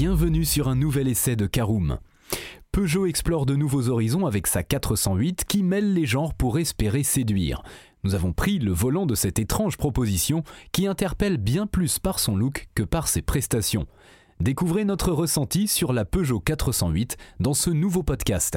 bienvenue sur un nouvel essai de Caroom. Peugeot explore de nouveaux horizons avec sa 408 qui mêle les genres pour espérer séduire. Nous avons pris le volant de cette étrange proposition qui interpelle bien plus par son look que par ses prestations. Découvrez notre ressenti sur la Peugeot 408 dans ce nouveau podcast.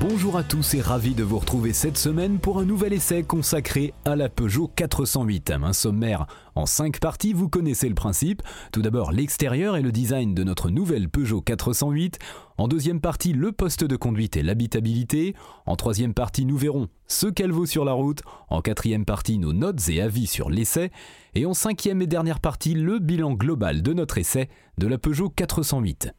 Bonjour à tous et ravi de vous retrouver cette semaine pour un nouvel essai consacré à la Peugeot 408. Un sommaire en 5 parties, vous connaissez le principe. Tout d'abord l'extérieur et le design de notre nouvelle Peugeot 408. En deuxième partie, le poste de conduite et l'habitabilité. En troisième partie, nous verrons ce qu'elle vaut sur la route. En quatrième partie, nos notes et avis sur l'essai. Et en cinquième et dernière partie, le bilan global de notre essai de la Peugeot 408.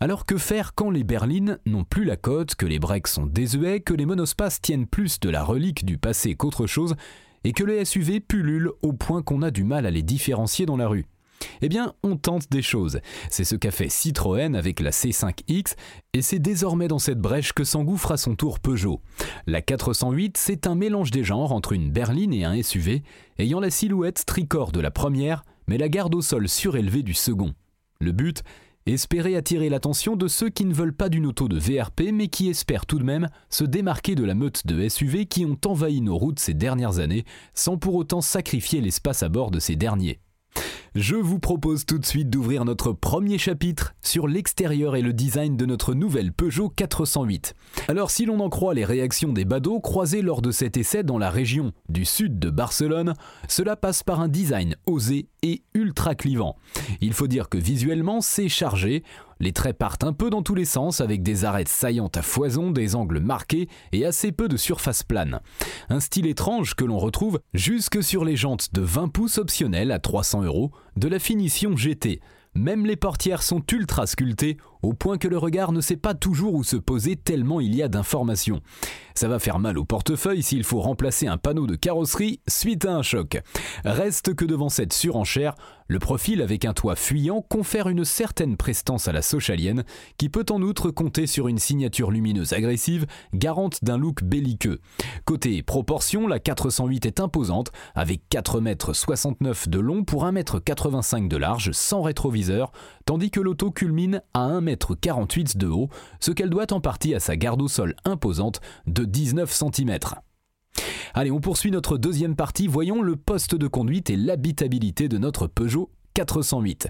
Alors que faire quand les berlines n'ont plus la cote, que les breaks sont désuets, que les monospaces tiennent plus de la relique du passé qu'autre chose, et que les SUV pullulent au point qu'on a du mal à les différencier dans la rue? Eh bien, on tente des choses. C'est ce qu'a fait Citroën avec la C5X, et c'est désormais dans cette brèche que s'engouffre à son tour Peugeot. La 408, c'est un mélange des genres entre une berline et un SUV, ayant la silhouette tricorps de la première, mais la garde au sol surélevée du second. Le but Espérer attirer l'attention de ceux qui ne veulent pas d'une auto de VRP mais qui espèrent tout de même se démarquer de la meute de SUV qui ont envahi nos routes ces dernières années sans pour autant sacrifier l'espace à bord de ces derniers. Je vous propose tout de suite d'ouvrir notre premier chapitre sur l'extérieur et le design de notre nouvelle Peugeot 408. Alors si l'on en croit les réactions des badauds croisés lors de cet essai dans la région du sud de Barcelone, cela passe par un design osé et ultra clivant. Il faut dire que visuellement c'est chargé, les traits partent un peu dans tous les sens avec des arêtes saillantes à foison, des angles marqués et assez peu de surface plane. Un style étrange que l'on retrouve jusque sur les jantes de 20 pouces optionnelles à 300 euros de la finition GT. Même les portières sont ultra sculptées, au point que le regard ne sait pas toujours où se poser tellement il y a d'informations. Ça va faire mal au portefeuille s'il faut remplacer un panneau de carrosserie suite à un choc. Reste que devant cette surenchère, le profil avec un toit fuyant confère une certaine prestance à la Sochalienne, qui peut en outre compter sur une signature lumineuse agressive, garante d'un look belliqueux. Côté proportion, la 408 est imposante, avec 4,69 m de long pour 1,85 m de large, sans rétroviseur, tandis que l'auto culmine à 1,48 m de haut, ce qu'elle doit en partie à sa garde au sol imposante de 19 cm. Allez, on poursuit notre deuxième partie. Voyons le poste de conduite et l'habitabilité de notre Peugeot 408.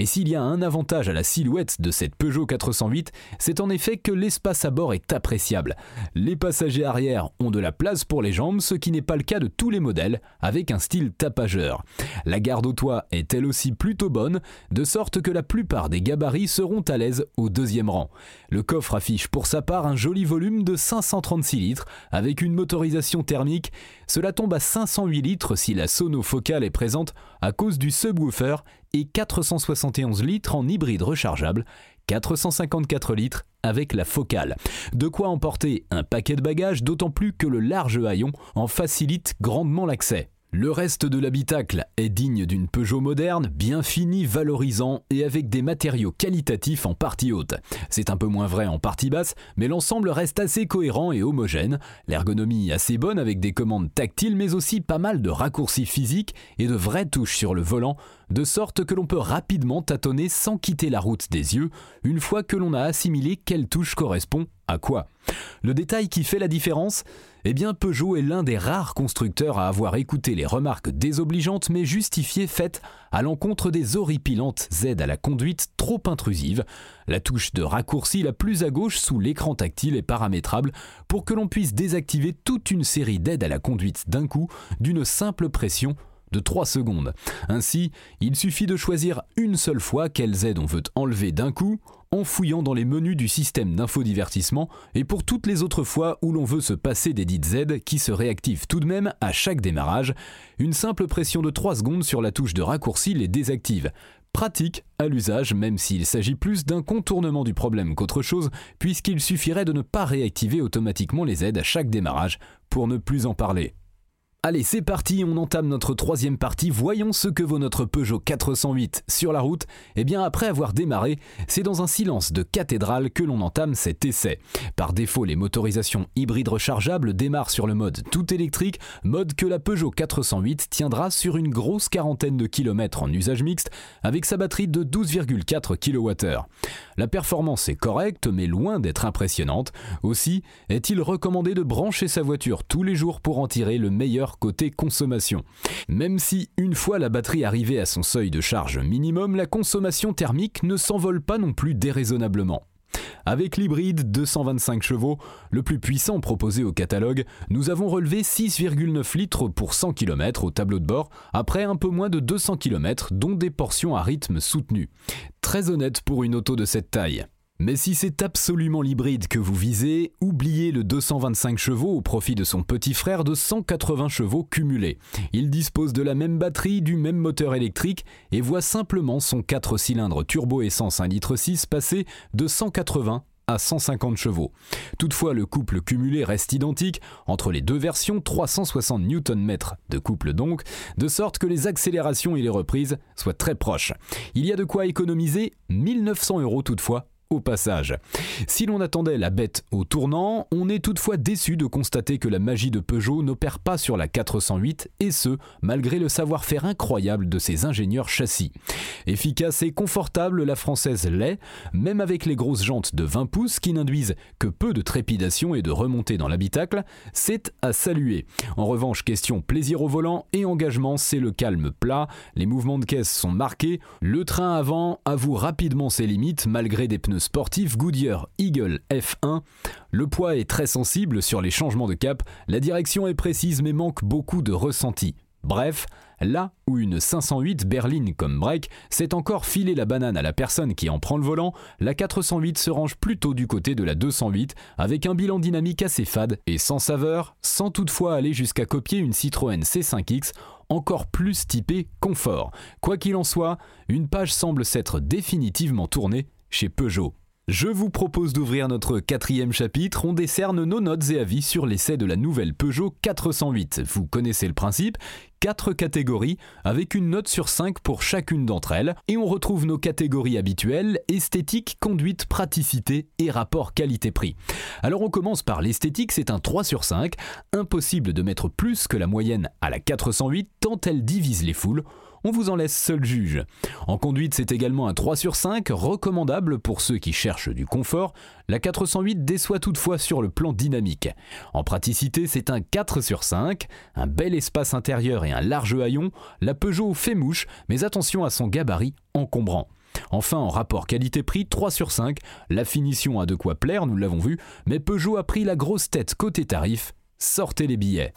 Et s'il y a un avantage à la silhouette de cette Peugeot 408, c'est en effet que l'espace à bord est appréciable. Les passagers arrière ont de la place pour les jambes, ce qui n'est pas le cas de tous les modèles, avec un style tapageur. La garde au toit est elle aussi plutôt bonne, de sorte que la plupart des gabarits seront à l'aise au deuxième rang. Le coffre affiche pour sa part un joli volume de 536 litres, avec une motorisation thermique. Cela tombe à 508 litres si la sono focale est présente à cause du subwoofer et 471 litres en hybride rechargeable, 454 litres avec la focale. De quoi emporter un paquet de bagages, d'autant plus que le large haillon en facilite grandement l'accès. Le reste de l'habitacle est digne d'une Peugeot moderne, bien fini, valorisant et avec des matériaux qualitatifs en partie haute. C'est un peu moins vrai en partie basse, mais l'ensemble reste assez cohérent et homogène. L'ergonomie assez bonne avec des commandes tactiles, mais aussi pas mal de raccourcis physiques et de vraies touches sur le volant, de sorte que l'on peut rapidement tâtonner sans quitter la route des yeux, une fois que l'on a assimilé quelle touche correspond à quoi. Le détail qui fait la différence? Eh bien, Peugeot est l'un des rares constructeurs à avoir écouté les remarques désobligeantes mais justifiées faites à l'encontre des horripilantes aides à la conduite trop intrusives. La touche de raccourci la plus à gauche sous l'écran tactile est paramétrable pour que l'on puisse désactiver toute une série d'aides à la conduite d'un coup d'une simple pression de 3 secondes. Ainsi, il suffit de choisir une seule fois quelles aides on veut enlever d'un coup, en fouillant dans les menus du système d'infodivertissement et pour toutes les autres fois où l'on veut se passer des dites Z qui se réactivent tout de même à chaque démarrage, une simple pression de 3 secondes sur la touche de raccourci les désactive. Pratique à l'usage, même s'il s'agit plus d'un contournement du problème qu'autre chose, puisqu'il suffirait de ne pas réactiver automatiquement les aides à chaque démarrage pour ne plus en parler. Allez, c'est parti, on entame notre troisième partie. Voyons ce que vaut notre Peugeot 408 sur la route. Eh bien, après avoir démarré, c'est dans un silence de cathédrale que l'on entame cet essai. Par défaut, les motorisations hybrides rechargeables démarrent sur le mode tout électrique, mode que la Peugeot 408 tiendra sur une grosse quarantaine de kilomètres en usage mixte, avec sa batterie de 12,4 kWh. La performance est correcte, mais loin d'être impressionnante. Aussi, est-il recommandé de brancher sa voiture tous les jours pour en tirer le meilleur côté consommation. Même si une fois la batterie arrivée à son seuil de charge minimum, la consommation thermique ne s'envole pas non plus déraisonnablement. Avec l'hybride 225 chevaux, le plus puissant proposé au catalogue, nous avons relevé 6,9 litres pour 100 km au tableau de bord, après un peu moins de 200 km, dont des portions à rythme soutenu. Très honnête pour une auto de cette taille. Mais si c'est absolument l'hybride que vous visez, oubliez le 225 chevaux au profit de son petit frère de 180 chevaux cumulés. Il dispose de la même batterie, du même moteur électrique et voit simplement son 4 cylindres turbo essence 1,6 litre passer de 180 à 150 chevaux. Toutefois, le couple cumulé reste identique entre les deux versions, 360 Nm de couple donc, de sorte que les accélérations et les reprises soient très proches. Il y a de quoi économiser 1900 euros toutefois au passage. Si l'on attendait la bête au tournant, on est toutefois déçu de constater que la magie de Peugeot n'opère pas sur la 408 et ce, malgré le savoir-faire incroyable de ses ingénieurs châssis. Efficace et confortable, la française l'est, même avec les grosses jantes de 20 pouces qui n'induisent que peu de trépidation et de remontée dans l'habitacle, c'est à saluer. En revanche, question plaisir au volant et engagement, c'est le calme plat, les mouvements de caisse sont marqués, le train avant avoue rapidement ses limites malgré des pneus sportif Goodyear Eagle F1. Le poids est très sensible sur les changements de cap, la direction est précise mais manque beaucoup de ressenti. Bref, là où une 508 berline comme break c'est encore filer la banane à la personne qui en prend le volant, la 408 se range plutôt du côté de la 208 avec un bilan dynamique assez fade et sans saveur, sans toutefois aller jusqu'à copier une Citroën C5X encore plus typée confort. Quoi qu'il en soit, une page semble s'être définitivement tournée chez Peugeot. Je vous propose d'ouvrir notre quatrième chapitre. On décerne nos notes et avis sur l'essai de la nouvelle Peugeot 408. Vous connaissez le principe? Quatre catégories avec une note sur 5 pour chacune d'entre elles et on retrouve nos catégories habituelles esthétique, conduite, praticité et rapport qualité-prix. Alors on commence par l'esthétique, c'est un 3 sur 5, impossible de mettre plus que la moyenne à la 408 tant elle divise les foules on vous en laisse seul juge. En conduite, c'est également un 3 sur 5, recommandable pour ceux qui cherchent du confort. La 408 déçoit toutefois sur le plan dynamique. En praticité, c'est un 4 sur 5, un bel espace intérieur et un large haillon. La Peugeot fait mouche, mais attention à son gabarit encombrant. Enfin, en rapport qualité-prix, 3 sur 5, la finition a de quoi plaire, nous l'avons vu, mais Peugeot a pris la grosse tête côté tarif. Sortez les billets.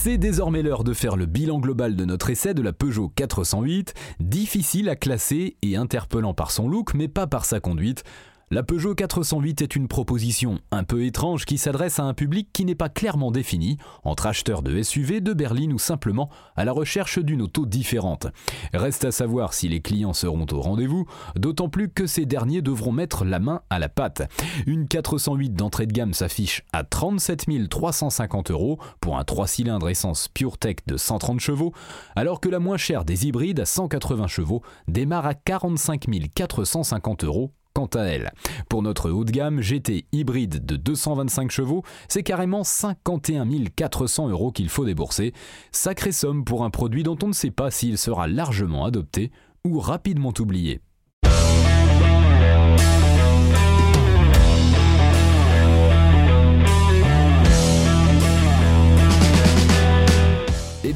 C'est désormais l'heure de faire le bilan global de notre essai de la Peugeot 408, difficile à classer et interpellant par son look mais pas par sa conduite. La Peugeot 408 est une proposition un peu étrange qui s'adresse à un public qui n'est pas clairement défini, entre acheteurs de SUV, de berline ou simplement à la recherche d'une auto différente. Reste à savoir si les clients seront au rendez-vous, d'autant plus que ces derniers devront mettre la main à la pâte. Une 408 d'entrée de gamme s'affiche à 37 350 euros pour un 3 cylindres essence PureTech de 130 chevaux, alors que la moins chère des hybrides à 180 chevaux démarre à 45 450 euros quant à elle. Pour notre haut de gamme GT hybride de 225 chevaux, c'est carrément 51 400 euros qu'il faut débourser. Sacrée somme pour un produit dont on ne sait pas s'il sera largement adopté ou rapidement oublié.